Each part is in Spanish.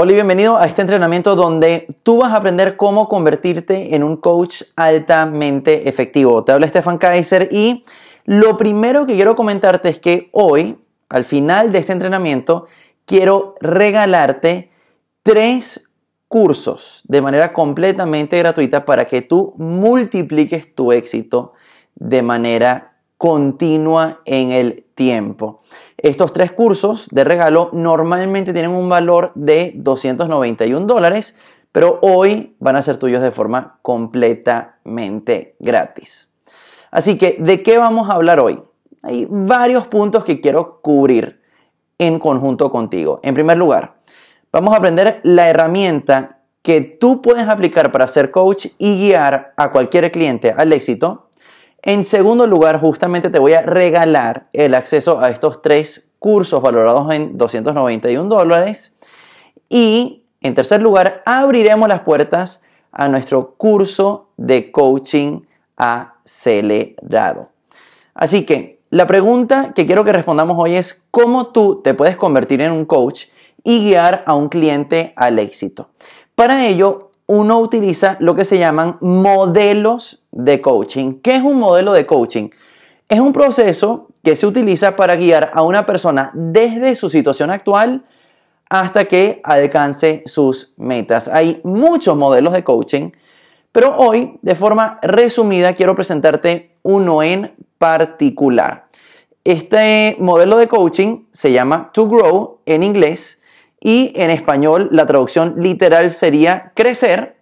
Hola y bienvenido a este entrenamiento donde tú vas a aprender cómo convertirte en un coach altamente efectivo. Te habla Stefan Kaiser y lo primero que quiero comentarte es que hoy, al final de este entrenamiento, quiero regalarte tres cursos de manera completamente gratuita para que tú multipliques tu éxito de manera continua en el tiempo. Estos tres cursos de regalo normalmente tienen un valor de 291 dólares, pero hoy van a ser tuyos de forma completamente gratis. Así que, ¿de qué vamos a hablar hoy? Hay varios puntos que quiero cubrir en conjunto contigo. En primer lugar, vamos a aprender la herramienta que tú puedes aplicar para ser coach y guiar a cualquier cliente al éxito en segundo lugar, justamente te voy a regalar el acceso a estos tres cursos valorados en 291 dólares. Y en tercer lugar, abriremos las puertas a nuestro curso de coaching acelerado. Así que la pregunta que quiero que respondamos hoy es cómo tú te puedes convertir en un coach y guiar a un cliente al éxito. Para ello, uno utiliza lo que se llaman modelos de coaching. ¿Qué es un modelo de coaching? Es un proceso que se utiliza para guiar a una persona desde su situación actual hasta que alcance sus metas. Hay muchos modelos de coaching, pero hoy, de forma resumida, quiero presentarte uno en particular. Este modelo de coaching se llama To Grow en inglés y en español la traducción literal sería crecer.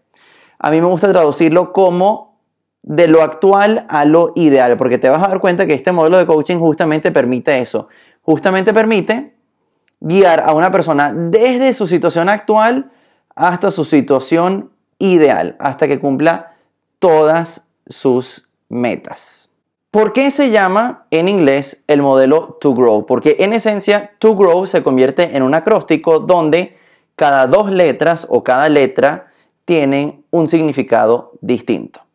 A mí me gusta traducirlo como de lo actual a lo ideal, porque te vas a dar cuenta que este modelo de coaching justamente permite eso. Justamente permite guiar a una persona desde su situación actual hasta su situación ideal, hasta que cumpla todas sus metas. ¿Por qué se llama en inglés el modelo To Grow? Porque en esencia To Grow se convierte en un acróstico donde cada dos letras o cada letra tienen un significado distinto.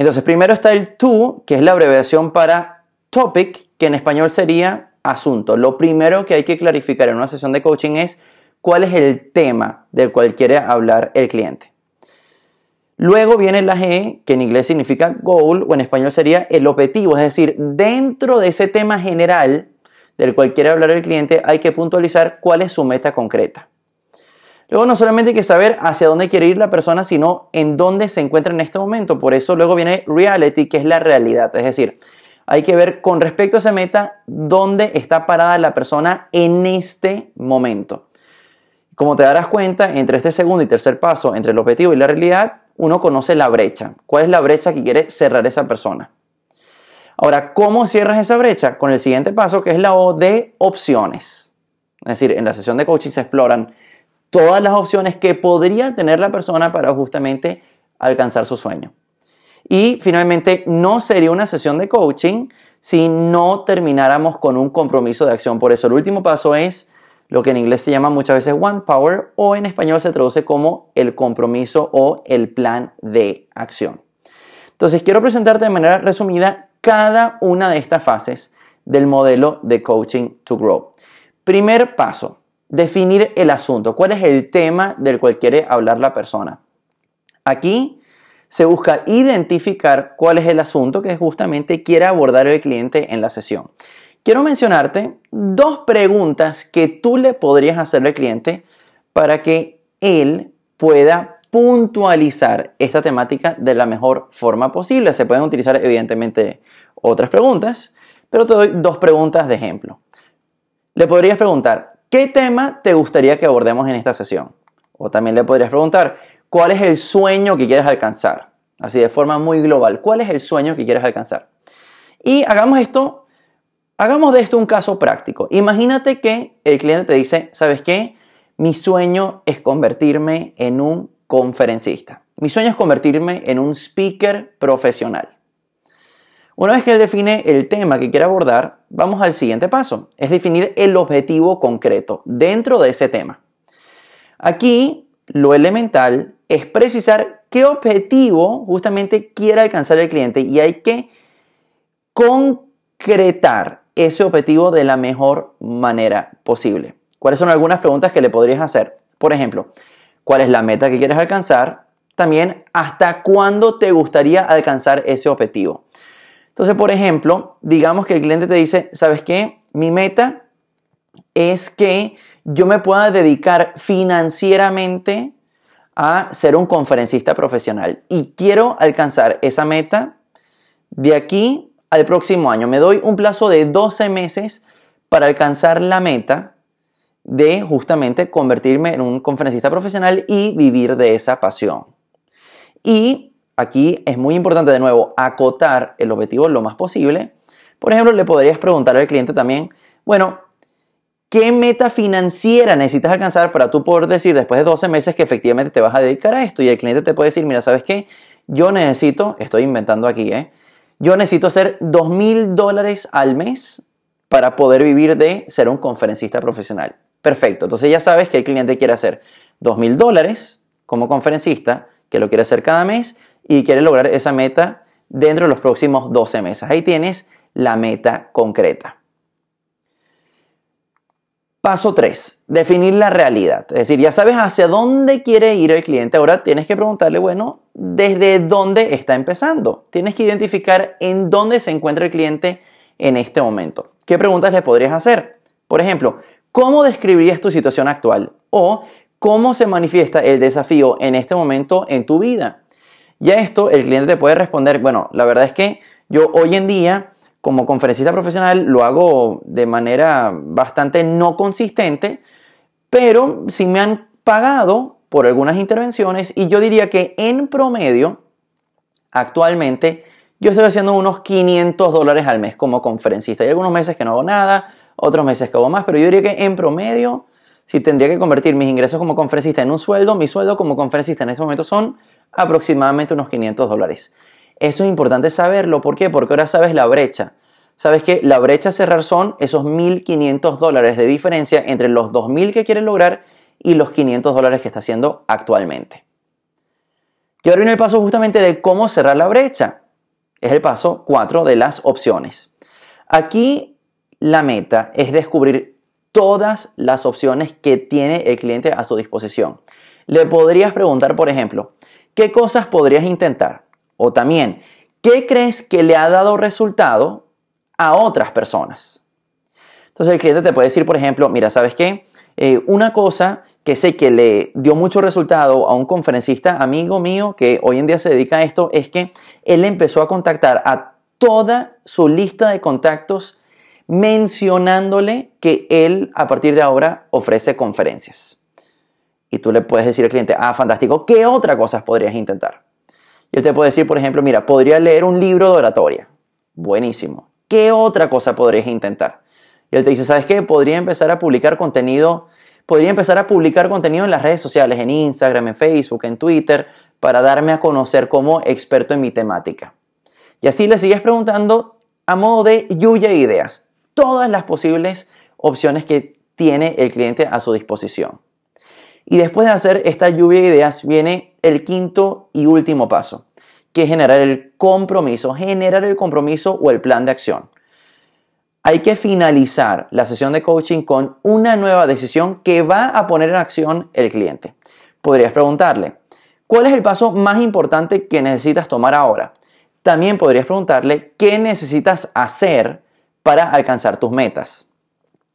Entonces, primero está el to, que es la abreviación para topic, que en español sería asunto. Lo primero que hay que clarificar en una sesión de coaching es cuál es el tema del cual quiere hablar el cliente. Luego viene la G, que en inglés significa goal, o en español sería el objetivo, es decir, dentro de ese tema general del cual quiere hablar el cliente, hay que puntualizar cuál es su meta concreta. Luego no solamente hay que saber hacia dónde quiere ir la persona, sino en dónde se encuentra en este momento. Por eso luego viene reality, que es la realidad. Es decir, hay que ver con respecto a esa meta dónde está parada la persona en este momento. Como te darás cuenta, entre este segundo y tercer paso, entre el objetivo y la realidad, uno conoce la brecha. ¿Cuál es la brecha que quiere cerrar esa persona? Ahora, ¿cómo cierras esa brecha? Con el siguiente paso, que es la O de opciones. Es decir, en la sesión de coaching se exploran todas las opciones que podría tener la persona para justamente alcanzar su sueño. Y finalmente, no sería una sesión de coaching si no termináramos con un compromiso de acción. Por eso, el último paso es lo que en inglés se llama muchas veces One Power o en español se traduce como el compromiso o el plan de acción. Entonces quiero presentarte de manera resumida cada una de estas fases del modelo de Coaching to Grow. Primer paso, definir el asunto. ¿Cuál es el tema del cual quiere hablar la persona? Aquí se busca identificar cuál es el asunto que justamente quiere abordar el cliente en la sesión. Quiero mencionarte dos preguntas que tú le podrías hacer al cliente para que él pueda puntualizar esta temática de la mejor forma posible. Se pueden utilizar evidentemente otras preguntas, pero te doy dos preguntas de ejemplo. Le podrías preguntar, ¿qué tema te gustaría que abordemos en esta sesión? O también le podrías preguntar, ¿cuál es el sueño que quieres alcanzar? Así de forma muy global, ¿cuál es el sueño que quieres alcanzar? Y hagamos esto Hagamos de esto un caso práctico. Imagínate que el cliente te dice, ¿sabes qué? Mi sueño es convertirme en un conferencista. Mi sueño es convertirme en un speaker profesional. Una vez que él define el tema que quiere abordar, vamos al siguiente paso, es definir el objetivo concreto dentro de ese tema. Aquí lo elemental es precisar qué objetivo justamente quiere alcanzar el cliente y hay que concretar ese objetivo de la mejor manera posible. ¿Cuáles son algunas preguntas que le podrías hacer? Por ejemplo, ¿cuál es la meta que quieres alcanzar? También, ¿hasta cuándo te gustaría alcanzar ese objetivo? Entonces, por ejemplo, digamos que el cliente te dice, ¿sabes qué? Mi meta es que yo me pueda dedicar financieramente a ser un conferencista profesional y quiero alcanzar esa meta de aquí al próximo año. Me doy un plazo de 12 meses para alcanzar la meta de justamente convertirme en un conferencista profesional y vivir de esa pasión. Y aquí es muy importante de nuevo acotar el objetivo lo más posible. Por ejemplo, le podrías preguntar al cliente también, bueno, ¿qué meta financiera necesitas alcanzar para tú poder decir después de 12 meses que efectivamente te vas a dedicar a esto? Y el cliente te puede decir, mira, ¿sabes qué? Yo necesito, estoy inventando aquí, ¿eh? Yo necesito hacer 2 mil dólares al mes para poder vivir de ser un conferencista profesional. Perfecto, entonces ya sabes que el cliente quiere hacer 2 mil dólares como conferencista, que lo quiere hacer cada mes y quiere lograr esa meta dentro de los próximos 12 meses. Ahí tienes la meta concreta. Paso 3, definir la realidad. Es decir, ya sabes hacia dónde quiere ir el cliente. Ahora tienes que preguntarle, bueno, ¿desde dónde está empezando? Tienes que identificar en dónde se encuentra el cliente en este momento. ¿Qué preguntas le podrías hacer? Por ejemplo, ¿cómo describirías tu situación actual? O ¿cómo se manifiesta el desafío en este momento en tu vida? Ya esto el cliente te puede responder, bueno, la verdad es que yo hoy en día como conferencista profesional lo hago de manera bastante no consistente, pero sí me han pagado por algunas intervenciones y yo diría que en promedio, actualmente, yo estoy haciendo unos 500 dólares al mes como conferencista. Hay algunos meses que no hago nada, otros meses que hago más, pero yo diría que en promedio, si tendría que convertir mis ingresos como conferencista en un sueldo, mi sueldo como conferencista en este momento son aproximadamente unos 500 dólares. Eso es importante saberlo. ¿Por qué? Porque ahora sabes la brecha. Sabes que la brecha a cerrar son esos 1.500 dólares de diferencia entre los 2.000 que quieres lograr y los 500 dólares que está haciendo actualmente. Y ahora viene el paso justamente de cómo cerrar la brecha. Es el paso 4 de las opciones. Aquí la meta es descubrir todas las opciones que tiene el cliente a su disposición. Le podrías preguntar, por ejemplo, ¿qué cosas podrías intentar? O también, ¿qué crees que le ha dado resultado a otras personas? Entonces el cliente te puede decir, por ejemplo, mira, ¿sabes qué? Eh, una cosa que sé que le dio mucho resultado a un conferencista amigo mío que hoy en día se dedica a esto es que él empezó a contactar a toda su lista de contactos mencionándole que él a partir de ahora ofrece conferencias. Y tú le puedes decir al cliente, ah, fantástico, ¿qué otras cosas podrías intentar? Yo te puedo decir, por ejemplo, mira, podría leer un libro de oratoria. Buenísimo. ¿Qué otra cosa podrías intentar? Y él te dice, ¿sabes qué? Podría empezar a publicar contenido, podría empezar a publicar contenido en las redes sociales, en Instagram, en Facebook, en Twitter, para darme a conocer como experto en mi temática. Y así le sigues preguntando a modo de lluvia de ideas, todas las posibles opciones que tiene el cliente a su disposición. Y después de hacer esta lluvia de ideas viene el quinto y último paso, que es generar el compromiso, generar el compromiso o el plan de acción. Hay que finalizar la sesión de coaching con una nueva decisión que va a poner en acción el cliente. Podrías preguntarle, ¿cuál es el paso más importante que necesitas tomar ahora? También podrías preguntarle, ¿qué necesitas hacer para alcanzar tus metas?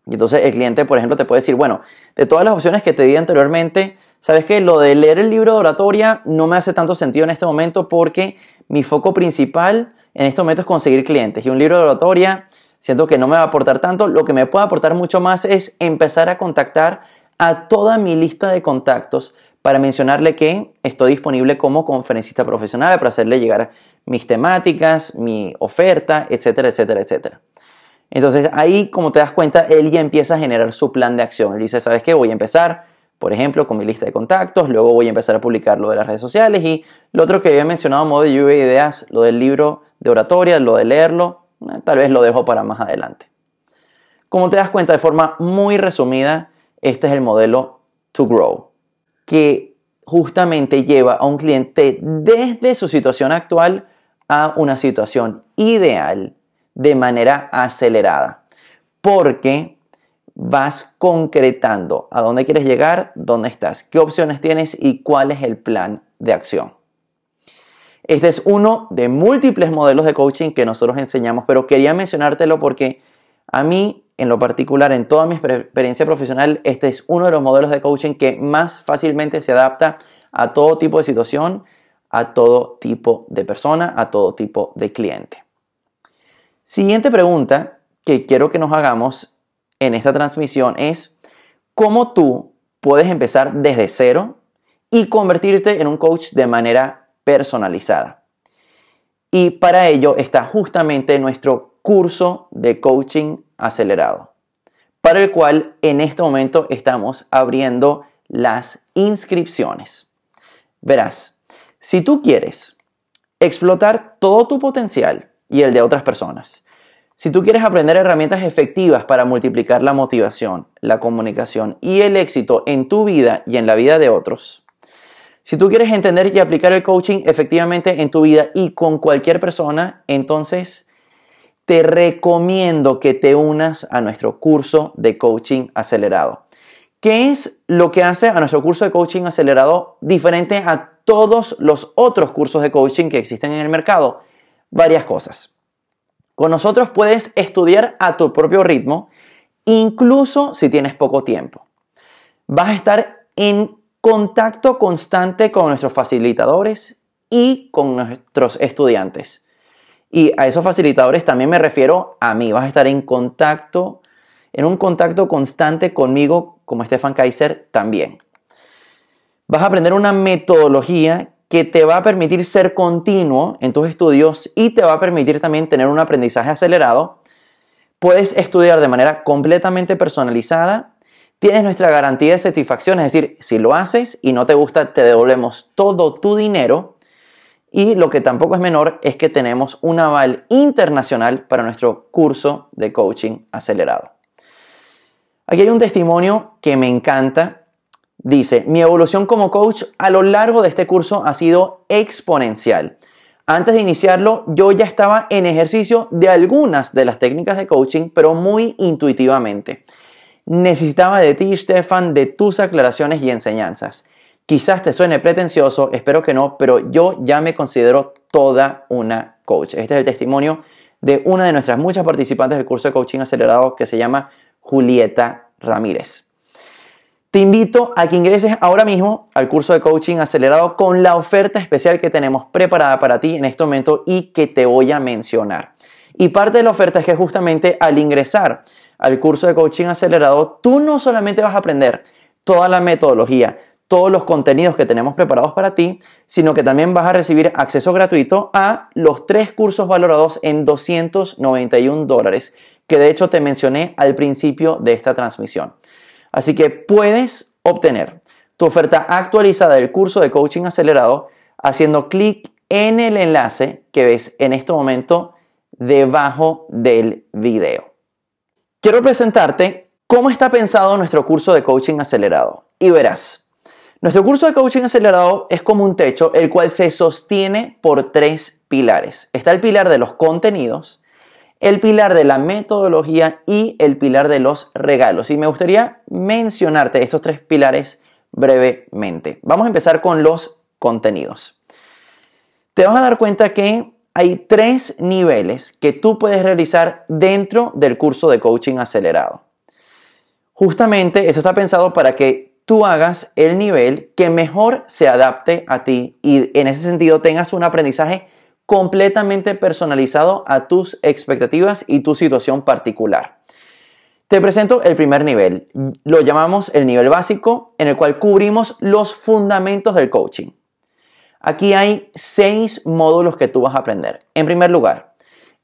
Y entonces el cliente, por ejemplo, te puede decir, bueno, de todas las opciones que te di anteriormente, sabes que lo de leer el libro de oratoria no me hace tanto sentido en este momento porque mi foco principal en este momento es conseguir clientes. Y un libro de oratoria siento que no me va a aportar tanto. Lo que me puede aportar mucho más es empezar a contactar a toda mi lista de contactos para mencionarle que estoy disponible como conferencista profesional para hacerle llegar mis temáticas, mi oferta, etcétera, etcétera, etcétera. Entonces ahí, como te das cuenta, él ya empieza a generar su plan de acción. Él dice, ¿sabes qué? Voy a empezar, por ejemplo, con mi lista de contactos, luego voy a empezar a publicar lo de las redes sociales y lo otro que había mencionado modo de lluvia de ideas, lo del libro de oratoria, lo de leerlo, eh, tal vez lo dejo para más adelante. Como te das cuenta de forma muy resumida, este es el modelo To Grow, que justamente lleva a un cliente desde su situación actual a una situación ideal de manera acelerada. Porque vas concretando a dónde quieres llegar, dónde estás, qué opciones tienes y cuál es el plan de acción. Este es uno de múltiples modelos de coaching que nosotros enseñamos, pero quería mencionártelo porque a mí, en lo particular, en toda mi experiencia profesional, este es uno de los modelos de coaching que más fácilmente se adapta a todo tipo de situación, a todo tipo de persona, a todo tipo de cliente. Siguiente pregunta que quiero que nos hagamos en esta transmisión es cómo tú puedes empezar desde cero y convertirte en un coach de manera personalizada. Y para ello está justamente nuestro curso de coaching acelerado, para el cual en este momento estamos abriendo las inscripciones. Verás, si tú quieres explotar todo tu potencial y el de otras personas, si tú quieres aprender herramientas efectivas para multiplicar la motivación, la comunicación y el éxito en tu vida y en la vida de otros, si tú quieres entender y aplicar el coaching efectivamente en tu vida y con cualquier persona, entonces te recomiendo que te unas a nuestro curso de coaching acelerado. ¿Qué es lo que hace a nuestro curso de coaching acelerado diferente a todos los otros cursos de coaching que existen en el mercado? Varias cosas. Con nosotros puedes estudiar a tu propio ritmo, incluso si tienes poco tiempo. Vas a estar en contacto constante con nuestros facilitadores y con nuestros estudiantes. Y a esos facilitadores también me refiero a mí. Vas a estar en contacto, en un contacto constante conmigo como Stefan Kaiser también. Vas a aprender una metodología que te va a permitir ser continuo en tus estudios y te va a permitir también tener un aprendizaje acelerado. Puedes estudiar de manera completamente personalizada. Tienes nuestra garantía de satisfacción, es decir, si lo haces y no te gusta, te devolvemos todo tu dinero. Y lo que tampoco es menor es que tenemos un aval internacional para nuestro curso de coaching acelerado. Aquí hay un testimonio que me encanta Dice, mi evolución como coach a lo largo de este curso ha sido exponencial. Antes de iniciarlo, yo ya estaba en ejercicio de algunas de las técnicas de coaching, pero muy intuitivamente. Necesitaba de ti, Stefan, de tus aclaraciones y enseñanzas. Quizás te suene pretencioso, espero que no, pero yo ya me considero toda una coach. Este es el testimonio de una de nuestras muchas participantes del curso de coaching acelerado que se llama Julieta Ramírez. Te invito a que ingreses ahora mismo al curso de coaching acelerado con la oferta especial que tenemos preparada para ti en este momento y que te voy a mencionar. Y parte de la oferta es que justamente al ingresar al curso de coaching acelerado, tú no solamente vas a aprender toda la metodología, todos los contenidos que tenemos preparados para ti, sino que también vas a recibir acceso gratuito a los tres cursos valorados en 291 dólares, que de hecho te mencioné al principio de esta transmisión. Así que puedes obtener tu oferta actualizada del curso de coaching acelerado haciendo clic en el enlace que ves en este momento debajo del video. Quiero presentarte cómo está pensado nuestro curso de coaching acelerado y verás. Nuestro curso de coaching acelerado es como un techo el cual se sostiene por tres pilares. Está el pilar de los contenidos, el pilar de la metodología y el pilar de los regalos. Y me gustaría mencionarte estos tres pilares brevemente. Vamos a empezar con los contenidos. Te vas a dar cuenta que hay tres niveles que tú puedes realizar dentro del curso de coaching acelerado. Justamente esto está pensado para que tú hagas el nivel que mejor se adapte a ti y en ese sentido tengas un aprendizaje completamente personalizado a tus expectativas y tu situación particular. Te presento el primer nivel. Lo llamamos el nivel básico, en el cual cubrimos los fundamentos del coaching. Aquí hay seis módulos que tú vas a aprender. En primer lugar,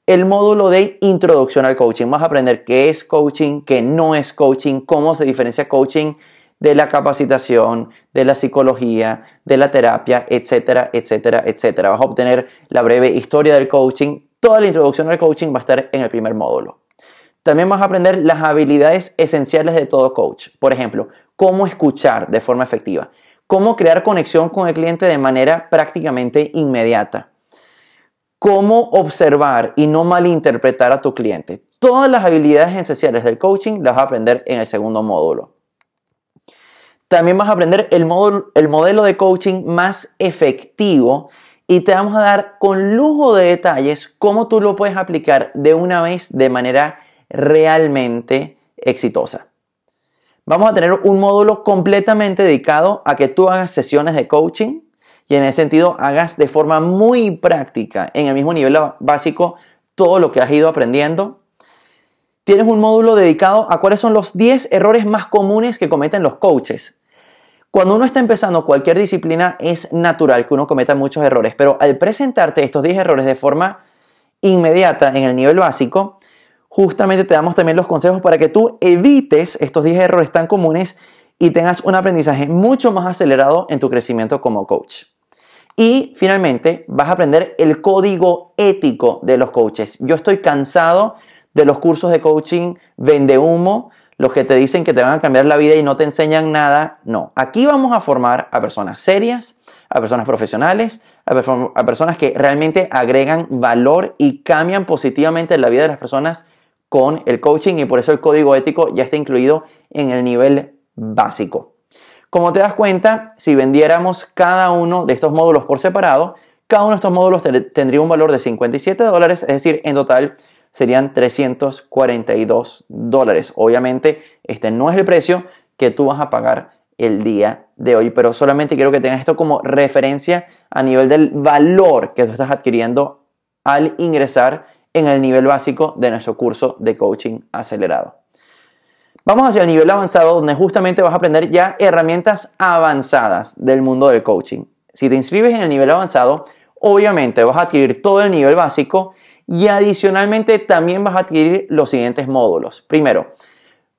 el módulo de introducción al coaching. Vas a aprender qué es coaching, qué no es coaching, cómo se diferencia coaching de la capacitación, de la psicología, de la terapia, etcétera, etcétera, etcétera. Vas a obtener la breve historia del coaching. Toda la introducción al coaching va a estar en el primer módulo. También vas a aprender las habilidades esenciales de todo coach. Por ejemplo, cómo escuchar de forma efectiva, cómo crear conexión con el cliente de manera prácticamente inmediata, cómo observar y no malinterpretar a tu cliente. todas las habilidades esenciales del coaching las vas a aprender en el segundo módulo. También vas a aprender el, el modelo de coaching más efectivo y te vamos a dar con lujo de detalles cómo tú lo puedes aplicar de una vez de manera realmente exitosa. Vamos a tener un módulo completamente dedicado a que tú hagas sesiones de coaching y en ese sentido hagas de forma muy práctica en el mismo nivel básico todo lo que has ido aprendiendo. Tienes un módulo dedicado a cuáles son los 10 errores más comunes que cometen los coaches. Cuando uno está empezando cualquier disciplina es natural que uno cometa muchos errores, pero al presentarte estos 10 errores de forma inmediata en el nivel básico, justamente te damos también los consejos para que tú evites estos 10 errores tan comunes y tengas un aprendizaje mucho más acelerado en tu crecimiento como coach. Y finalmente vas a aprender el código ético de los coaches. Yo estoy cansado de los cursos de coaching vende humo, los que te dicen que te van a cambiar la vida y no te enseñan nada. No, aquí vamos a formar a personas serias, a personas profesionales, a, personas que realmente agregan valor y cambian positivamente la vida de las personas con el coaching y por eso el código ético ya está incluido en el nivel básico. Como te das cuenta, si vendiéramos cada uno de estos módulos por separado, cada uno de estos módulos tendría un valor de 57 dólares, es decir, en total serían 342 dólares. Obviamente, este no es el precio que tú vas a pagar el día de hoy, pero solamente quiero que tengas esto como referencia a nivel del valor que tú estás adquiriendo al ingresar en el nivel básico de nuestro curso de coaching acelerado. Vamos hacia el nivel avanzado donde justamente vas a aprender ya herramientas avanzadas del mundo del coaching. Si te inscribes en el nivel avanzado, obviamente vas a adquirir todo el nivel básico y adicionalmente también vas a adquirir los siguientes módulos. Primero,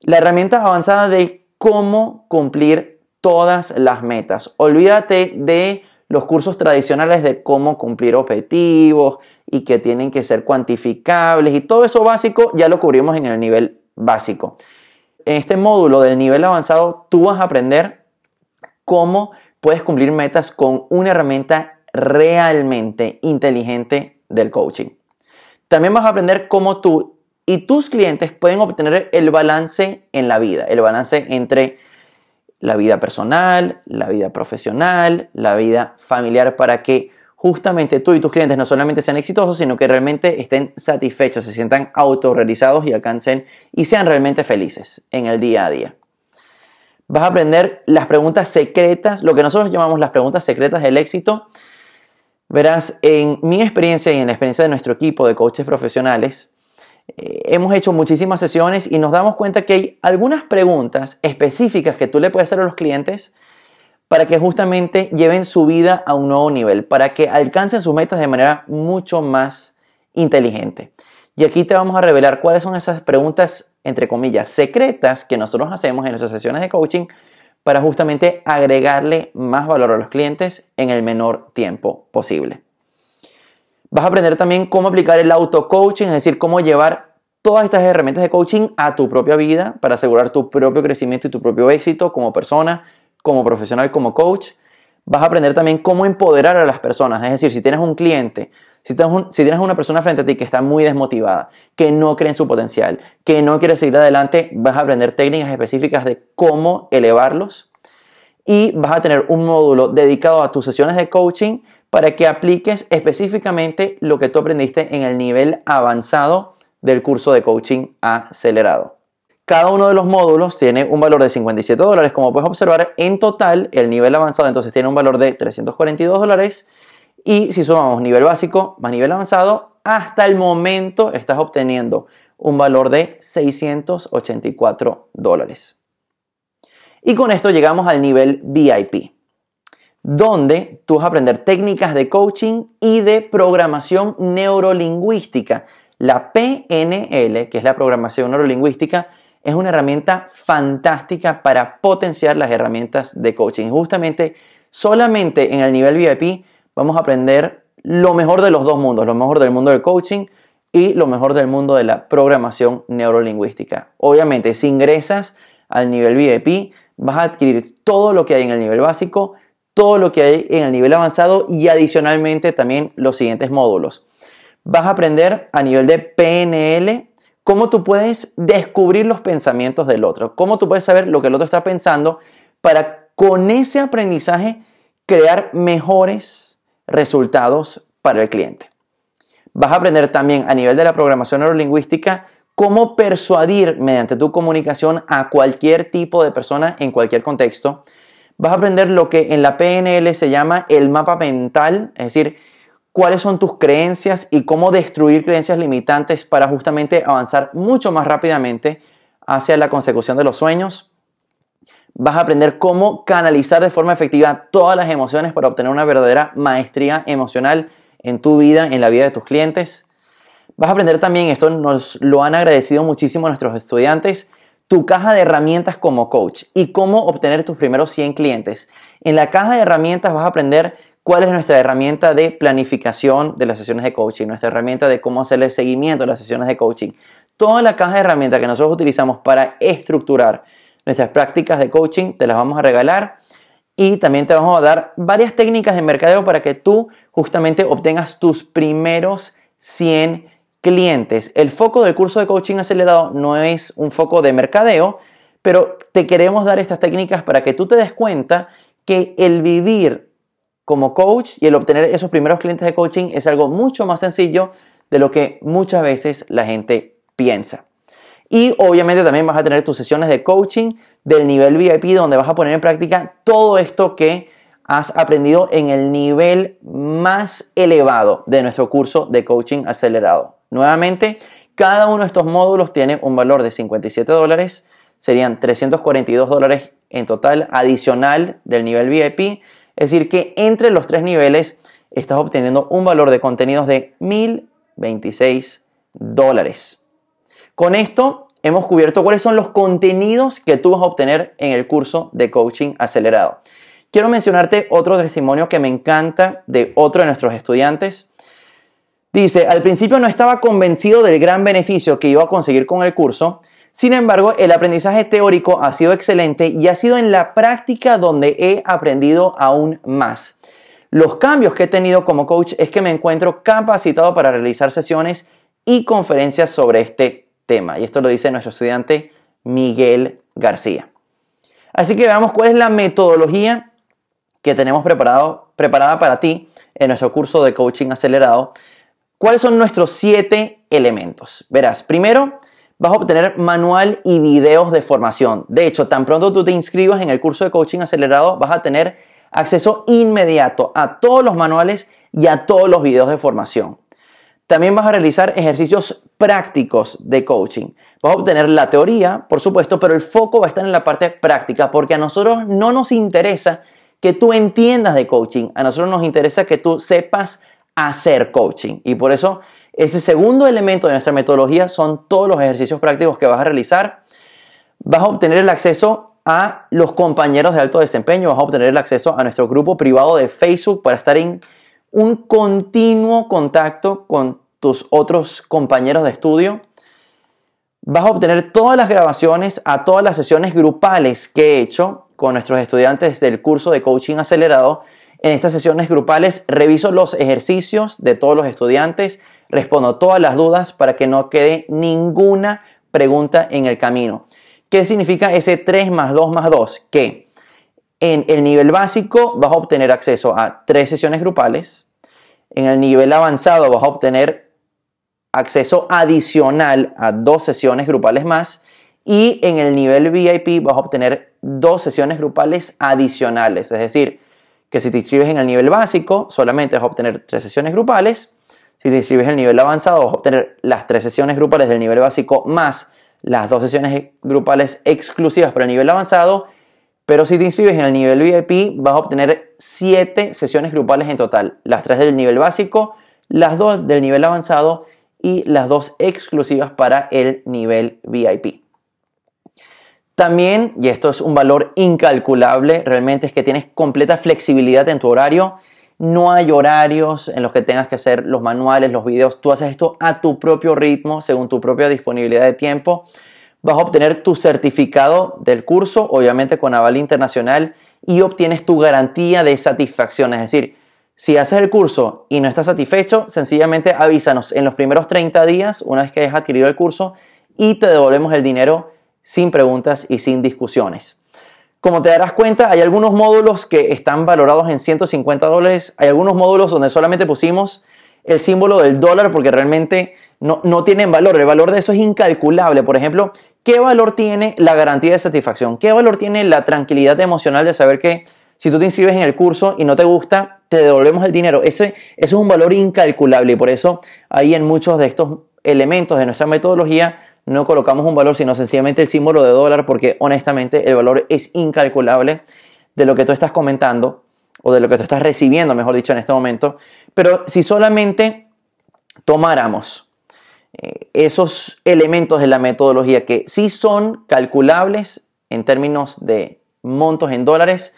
la herramienta avanzada de cómo cumplir todas las metas. Olvídate de los cursos tradicionales de cómo cumplir objetivos y que tienen que ser cuantificables y todo eso básico ya lo cubrimos en el nivel básico. En este módulo del nivel avanzado tú vas a aprender cómo puedes cumplir metas con una herramienta realmente inteligente del coaching. También vas a aprender cómo tú y tus clientes pueden obtener el balance en la vida, el balance entre la vida personal, la vida profesional, la vida familiar, para que justamente tú y tus clientes no solamente sean exitosos, sino que realmente estén satisfechos, se sientan autorrealizados y alcancen y sean realmente felices en el día a día. Vas a aprender las preguntas secretas, lo que nosotros llamamos las preguntas secretas del éxito. Verás, en mi experiencia y en la experiencia de nuestro equipo de coaches profesionales, eh, hemos hecho muchísimas sesiones y nos damos cuenta que hay algunas preguntas específicas que tú le puedes hacer a los clientes para que justamente lleven su vida a un nuevo nivel, para que alcancen sus metas de manera mucho más inteligente. Y aquí te vamos a revelar cuáles son esas preguntas, entre comillas, secretas que nosotros hacemos en nuestras sesiones de coaching para justamente agregarle más valor a los clientes en el menor tiempo posible. Vas a aprender también cómo aplicar el auto-coaching, es decir, cómo llevar todas estas herramientas de coaching a tu propia vida para asegurar tu propio crecimiento y tu propio éxito como persona, como profesional, como coach. Vas a aprender también cómo empoderar a las personas, es decir, si tienes un cliente, si tienes, una persona frente a ti que está muy desmotivada, que no cree en su potencial, que no quiere seguir adelante, vas a aprender técnicas específicas de cómo elevarlos y vas a tener un módulo dedicado a tus sesiones de coaching para que apliques específicamente lo que tú aprendiste en el nivel avanzado del curso de coaching acelerado. Cada uno de los módulos tiene un valor de 57 dólares. Como puedes observar, en total el nivel avanzado entonces tiene un valor de 342 dólares. Y si sumamos nivel básico más nivel avanzado, hasta el momento estás obteniendo un valor de 684 dólares. Y con esto llegamos al nivel VIP donde tú vas a aprender técnicas de coaching y de programación neurolingüística. La PNL, que es la programación neurolingüística, es una herramienta fantástica para potenciar las herramientas de coaching. Justamente, solamente en el nivel VIP vamos a aprender lo mejor de los dos mundos, lo mejor del mundo del coaching y lo mejor del mundo de la programación neurolingüística. Obviamente, si ingresas al nivel VIP, vas a adquirir todo lo que hay en el nivel básico, todo lo que hay en el nivel avanzado y adicionalmente también los siguientes módulos. Vas a aprender a nivel de PNL cómo tú puedes descubrir los pensamientos del otro, cómo tú puedes saber lo que el otro está pensando para con ese aprendizaje crear mejores resultados para el cliente. Vas a aprender también a nivel de la programación neurolingüística cómo persuadir mediante tu comunicación a cualquier tipo de persona en cualquier contexto. Vas a aprender lo que en la PNL se llama el mapa mental, es decir, cuáles son tus creencias y cómo destruir creencias limitantes para justamente avanzar mucho más rápidamente hacia la consecución de los sueños. Vas a aprender cómo canalizar de forma efectiva todas las emociones para obtener una verdadera maestría emocional en tu vida, en la vida de tus clientes. Vas a aprender también, esto nos lo han agradecido muchísimo nuestros estudiantes, tu caja de herramientas como coach y cómo obtener tus primeros 100 clientes. En la caja de herramientas vas a aprender cuál es nuestra herramienta de planificación de las sesiones de coaching, nuestra herramienta de cómo hacerle seguimiento a las sesiones de coaching. Toda la caja de herramientas que nosotros utilizamos para estructurar nuestras prácticas de coaching te las vamos a regalar y también te vamos a dar varias técnicas de mercadeo para que tú justamente obtengas tus primeros 100 clientes. El foco del curso de coaching acelerado no es un foco de mercadeo, pero te queremos dar estas técnicas para que tú te des cuenta que el vivir como coach y el obtener esos primeros clientes de coaching es algo mucho más sencillo de lo que muchas veces la gente piensa. Y obviamente también vas a tener tus sesiones de coaching del nivel VIP donde vas a poner en práctica todo esto que has aprendido en el nivel más elevado de nuestro curso de coaching acelerado. Nuevamente, cada uno de estos módulos tiene un valor de 57 dólares, serían 342 dólares en total adicional del nivel VIP es decir, que entre los tres niveles estás obteniendo un valor de contenidos de 1026 dólares. Con esto hemos cubierto cuáles son los contenidos que tú vas a obtener en el curso de coaching acelerado. Quiero mencionarte otro testimonio que me encanta de otro de nuestros estudiantes. Dice, al principio no estaba convencido del gran beneficio que iba a conseguir con el curso, sin embargo, el aprendizaje teórico ha sido excelente y ha sido en la práctica donde he aprendido aún más. Los cambios que he tenido como coach es que me encuentro capacitado para realizar sesiones y conferencias sobre este tema. Y esto lo dice nuestro estudiante Miguel García. Así que veamos cuál es la metodología que tenemos preparado, preparada para ti en nuestro curso de coaching acelerado. ¿Cuáles son nuestros siete elementos? Verás, primero, vas a obtener manual y videos de formación. De hecho, tan pronto tú te inscribas en el curso de coaching acelerado, vas a tener acceso inmediato a todos los manuales y a todos los videos de formación. También vas a realizar ejercicios prácticos de coaching. Vas a obtener la teoría, por supuesto, pero el foco va a estar en la parte práctica porque a nosotros no nos interesa que tú entiendas de coaching, a nosotros nos interesa que tú sepas hacer coaching. Y por eso ese segundo elemento de nuestra metodología son todos los ejercicios prácticos que vas a realizar. Vas a obtener el acceso a los compañeros de alto desempeño, vas a obtener el acceso a nuestro grupo privado de Facebook para estar en un continuo contacto con tus otros compañeros de estudio. Vas a obtener todas las grabaciones a todas las sesiones grupales que he hecho con nuestros estudiantes del curso de coaching acelerado. En estas sesiones grupales reviso los ejercicios de todos los estudiantes, respondo todas las dudas para que no quede ninguna pregunta en el camino. ¿Qué significa ese 3 más 2 más 2? Que en el nivel básico vas a obtener acceso a tres sesiones grupales. En el nivel avanzado vas a obtener acceso adicional a dos sesiones grupales más. Y en el nivel VIP vas a obtener dos sesiones grupales adicionales. Es decir, que si te inscribes en el nivel básico, solamente vas a obtener tres sesiones grupales. Si te inscribes en el nivel avanzado, vas a obtener las tres sesiones grupales del nivel básico más las dos sesiones grupales exclusivas para el nivel avanzado. Pero si te inscribes en el nivel VIP, vas a obtener siete sesiones grupales en total. Las tres del nivel básico, las dos del nivel avanzado y las dos exclusivas para el nivel VIP. También, y esto es un valor incalculable, realmente es que tienes completa flexibilidad en tu horario no hay horarios en los que tengas que hacer los manuales, los videos. Tú haces esto a tu propio ritmo, según tu propia disponibilidad de tiempo. Vas a obtener tu certificado del curso, obviamente con aval internacional, y obtienes tu garantía de satisfacción. Es decir, si haces el curso y no estás satisfecho, sencillamente avísanos en los primeros 30 días, una vez que hayas adquirido el curso, y te devolvemos el dinero sin preguntas y sin discusiones. Como te darás cuenta, hay algunos módulos que están valorados en 150 dólares, hay algunos módulos donde solamente pusimos el símbolo del dólar porque realmente no, no tienen valor, el valor de eso es incalculable. Por ejemplo, ¿qué valor tiene la garantía de satisfacción? ¿Qué valor tiene la tranquilidad emocional de saber que si tú te inscribes en el curso y no te gusta, te devolvemos el dinero? Ese, eso es un valor incalculable y por eso ahí en muchos de estos elementos de nuestra metodología no colocamos un valor, sino sencillamente el símbolo de dólar, porque honestamente el valor es incalculable de lo que tú estás comentando o de lo que tú estás recibiendo, mejor dicho, en este momento. Pero si solamente tomáramos eh, esos elementos de la metodología que sí son calculables en términos de montos en dólares,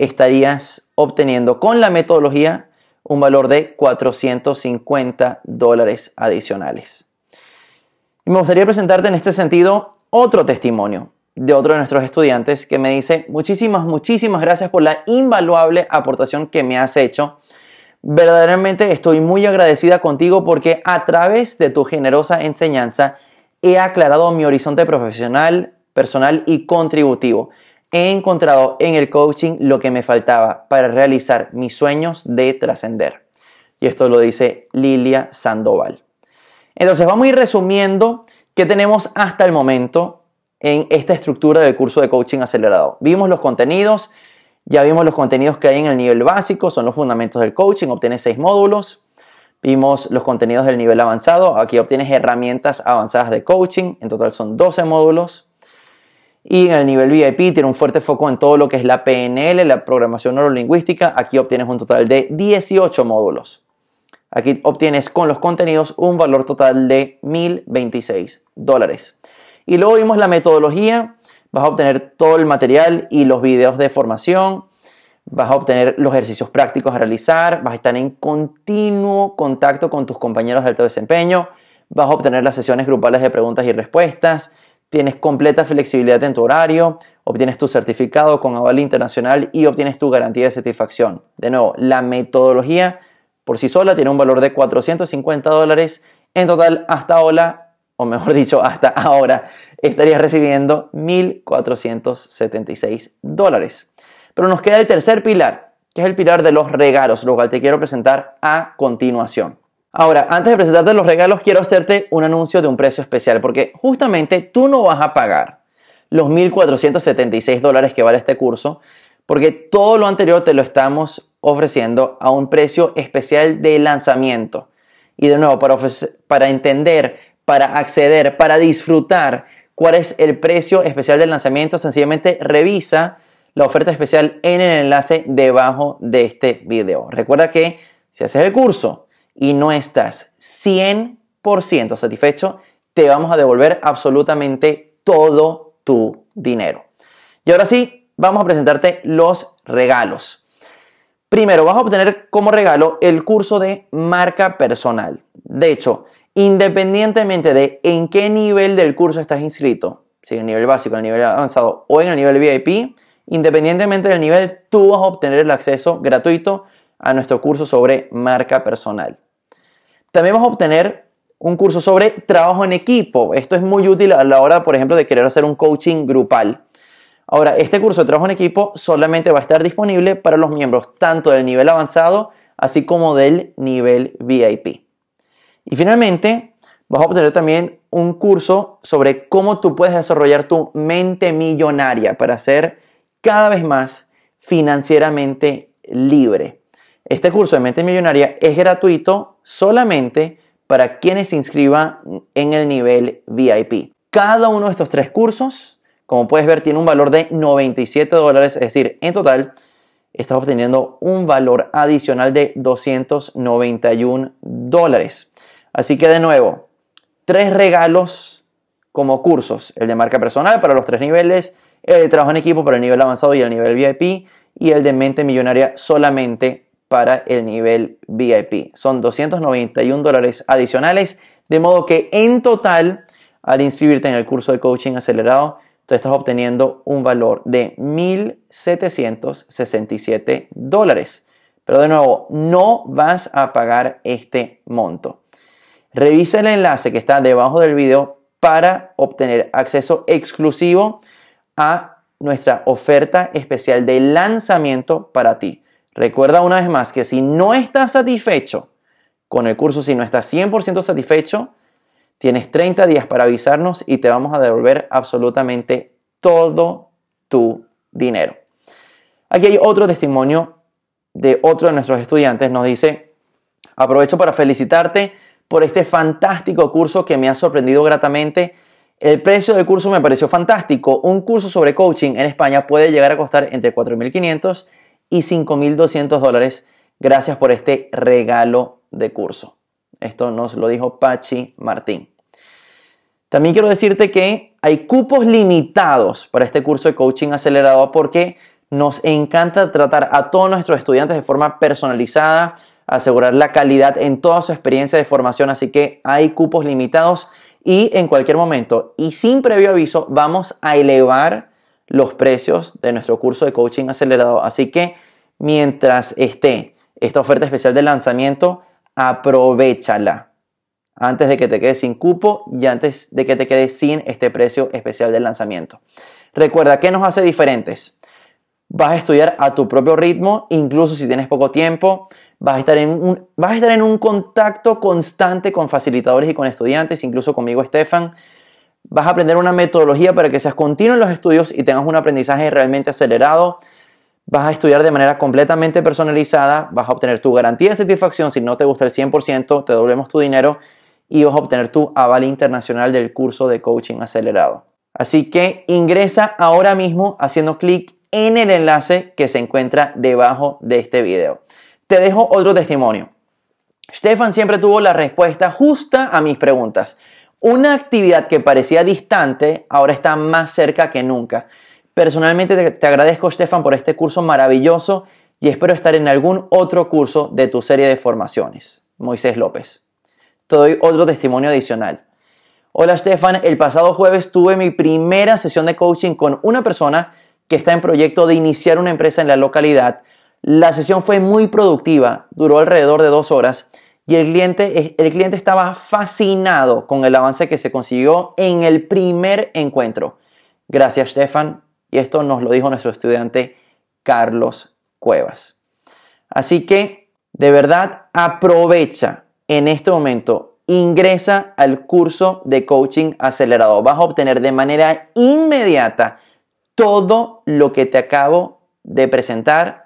estarías obteniendo con la metodología un valor de 450 dólares adicionales. Y me gustaría presentarte en este sentido otro testimonio de otro de nuestros estudiantes que me dice, muchísimas, muchísimas gracias por la invaluable aportación que me has hecho. Verdaderamente estoy muy agradecida contigo porque a través de tu generosa enseñanza he aclarado mi horizonte profesional, personal y contributivo. He encontrado en el coaching lo que me faltaba para realizar mis sueños de trascender. Y esto lo dice Lilia Sandoval. Entonces vamos a ir resumiendo qué tenemos hasta el momento en esta estructura del curso de coaching acelerado. Vimos los contenidos, ya vimos los contenidos que hay en el nivel básico, son los fundamentos del coaching, obtienes seis módulos. Vimos los contenidos del nivel avanzado, aquí obtienes herramientas avanzadas de coaching, en total son 12 módulos. Y en el nivel VIP tiene un fuerte foco en todo lo que es la PNL, la programación neurolingüística, aquí obtienes un total de 18 módulos. Aquí obtienes con los contenidos un valor total de 1026 dólares. Y luego vimos la metodología. Vas a obtener todo el material y los videos de formación. Vas a obtener los ejercicios prácticos a realizar. Vas a estar en continuo contacto con tus compañeros de alto desempeño. Vas a obtener las sesiones grupales de preguntas y respuestas. Tienes completa flexibilidad en tu horario. Obtienes tu certificado con aval internacional y obtienes tu garantía de satisfacción. De nuevo, la metodología por sí sola tiene un valor de 450 dólares. En total, hasta ahora, o mejor dicho, hasta ahora, estarías recibiendo 1.476 dólares. Pero nos queda el tercer pilar, que es el pilar de los regalos, lo cual te quiero presentar a continuación. Ahora, antes de presentarte los regalos, quiero hacerte un anuncio de un precio especial, porque justamente tú no vas a pagar los 1.476 dólares que vale este curso, porque todo lo anterior te lo estamos ofreciendo a un precio especial de lanzamiento. Y de nuevo, para, para entender, para acceder, para disfrutar cuál es el precio especial del lanzamiento, sencillamente revisa la oferta especial en el enlace debajo de este video. Recuerda que si haces el curso y no estás 100% satisfecho, te vamos a devolver absolutamente todo tu dinero. Y ahora sí, vamos a presentarte los regalos. Primero, vas a obtener como regalo el curso de marca personal. De hecho, independientemente de en qué nivel del curso estás inscrito, si en el nivel básico, en el nivel avanzado o en el nivel VIP, independientemente del nivel, tú vas a obtener el acceso gratuito a nuestro curso sobre marca personal. También vas a obtener un curso sobre trabajo en equipo. Esto es muy útil a la hora, por ejemplo, de querer hacer un coaching grupal. Ahora, este curso de trabajo en equipo solamente va a estar disponible para los miembros tanto del nivel avanzado así como del nivel VIP. Y finalmente, vas a obtener también un curso sobre cómo tú puedes desarrollar tu mente millonaria para ser cada vez más financieramente libre. Este curso de mente millonaria es gratuito solamente para quienes se inscriban en el nivel VIP. Cada uno de estos tres cursos como puedes ver, tiene un valor de 97 dólares, es decir, en total estás obteniendo un valor adicional de 291 dólares. Así que de nuevo, tres regalos como cursos, el de marca personal para los tres niveles, el de trabajo en equipo para el nivel avanzado y el nivel VIP y el de mente millonaria solamente para el nivel VIP. Son 291 dólares adicionales, de modo que en total, al inscribirte en el curso de coaching acelerado, tú estás obteniendo un valor de 1.767 dólares. Pero de nuevo, no vas a pagar este monto. Revisa el enlace que está debajo del video para obtener acceso exclusivo a nuestra oferta especial de lanzamiento para ti. Recuerda una vez más que si no estás satisfecho con el curso, si no estás 100% satisfecho, tienes 30 días para avisarnos y te vamos a devolver absolutamente todo tu dinero. Aquí hay otro testimonio de otro de nuestros estudiantes. Nos dice, aprovecho para felicitarte por este fantástico curso que me ha sorprendido gratamente. El precio del curso me pareció fantástico. Un curso sobre coaching en España puede llegar a costar entre 4.500 y 5.200 dólares. Gracias por este regalo de curso. Esto nos lo dijo Pachi Martín. También quiero decirte que hay cupos limitados para este curso de coaching acelerado porque nos encanta tratar a todos nuestros estudiantes de forma personalizada, asegurar la calidad en toda su experiencia de formación, así que hay cupos limitados y en cualquier momento y sin previo aviso vamos a elevar los precios de nuestro curso de coaching acelerado. Así que mientras esté esta oferta especial de lanzamiento, aprovechala antes de que te quedes sin cupo y antes de que te quedes sin este precio especial de lanzamiento. Recuerda, ¿qué nos hace diferentes? Vas a estudiar a tu propio ritmo, incluso si tienes poco tiempo. Vas a, estar en un, vas a estar en un contacto constante con facilitadores y con estudiantes, incluso conmigo, Estefan. Vas a aprender una metodología para que seas continuo en los estudios y tengas un aprendizaje realmente acelerado. Vas a estudiar de manera completamente personalizada. Vas a obtener tu garantía de satisfacción. Si no te gusta el 100%, te doblemos tu dinero y vas a obtener tu aval internacional del curso de coaching acelerado. Así que ingresa ahora mismo haciendo clic en el enlace que se encuentra debajo de este video. Te dejo otro testimonio. Stefan siempre tuvo la respuesta justa a mis preguntas. Una actividad que parecía distante ahora está más cerca que nunca. Personalmente te, agradezco, Stefan, por este curso maravilloso y espero estar en algún otro curso de tu serie de formaciones. Moisés López. Te doy otro testimonio adicional. Hola, Stefan. El pasado jueves tuve mi primera sesión de coaching con una persona que está en proyecto de iniciar una empresa en la localidad. La sesión fue muy productiva, duró alrededor de dos horas y el cliente, el cliente estaba fascinado con el avance que se consiguió en el primer encuentro. Gracias, Stefan. Y esto nos lo dijo nuestro estudiante Carlos Cuevas. Así que, de verdad, aprovecha en este momento, ingresa al curso de coaching acelerado. Vas a obtener de manera inmediata todo lo que te acabo de presentar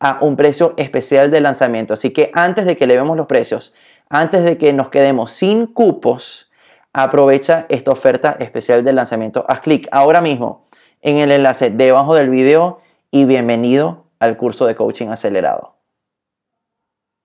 a un precio especial de lanzamiento. Así que antes de que le vemos los precios, antes de que nos quedemos sin cupos, aprovecha esta oferta especial de lanzamiento. Haz clic ahora mismo en el enlace debajo del video y bienvenido al curso de coaching acelerado.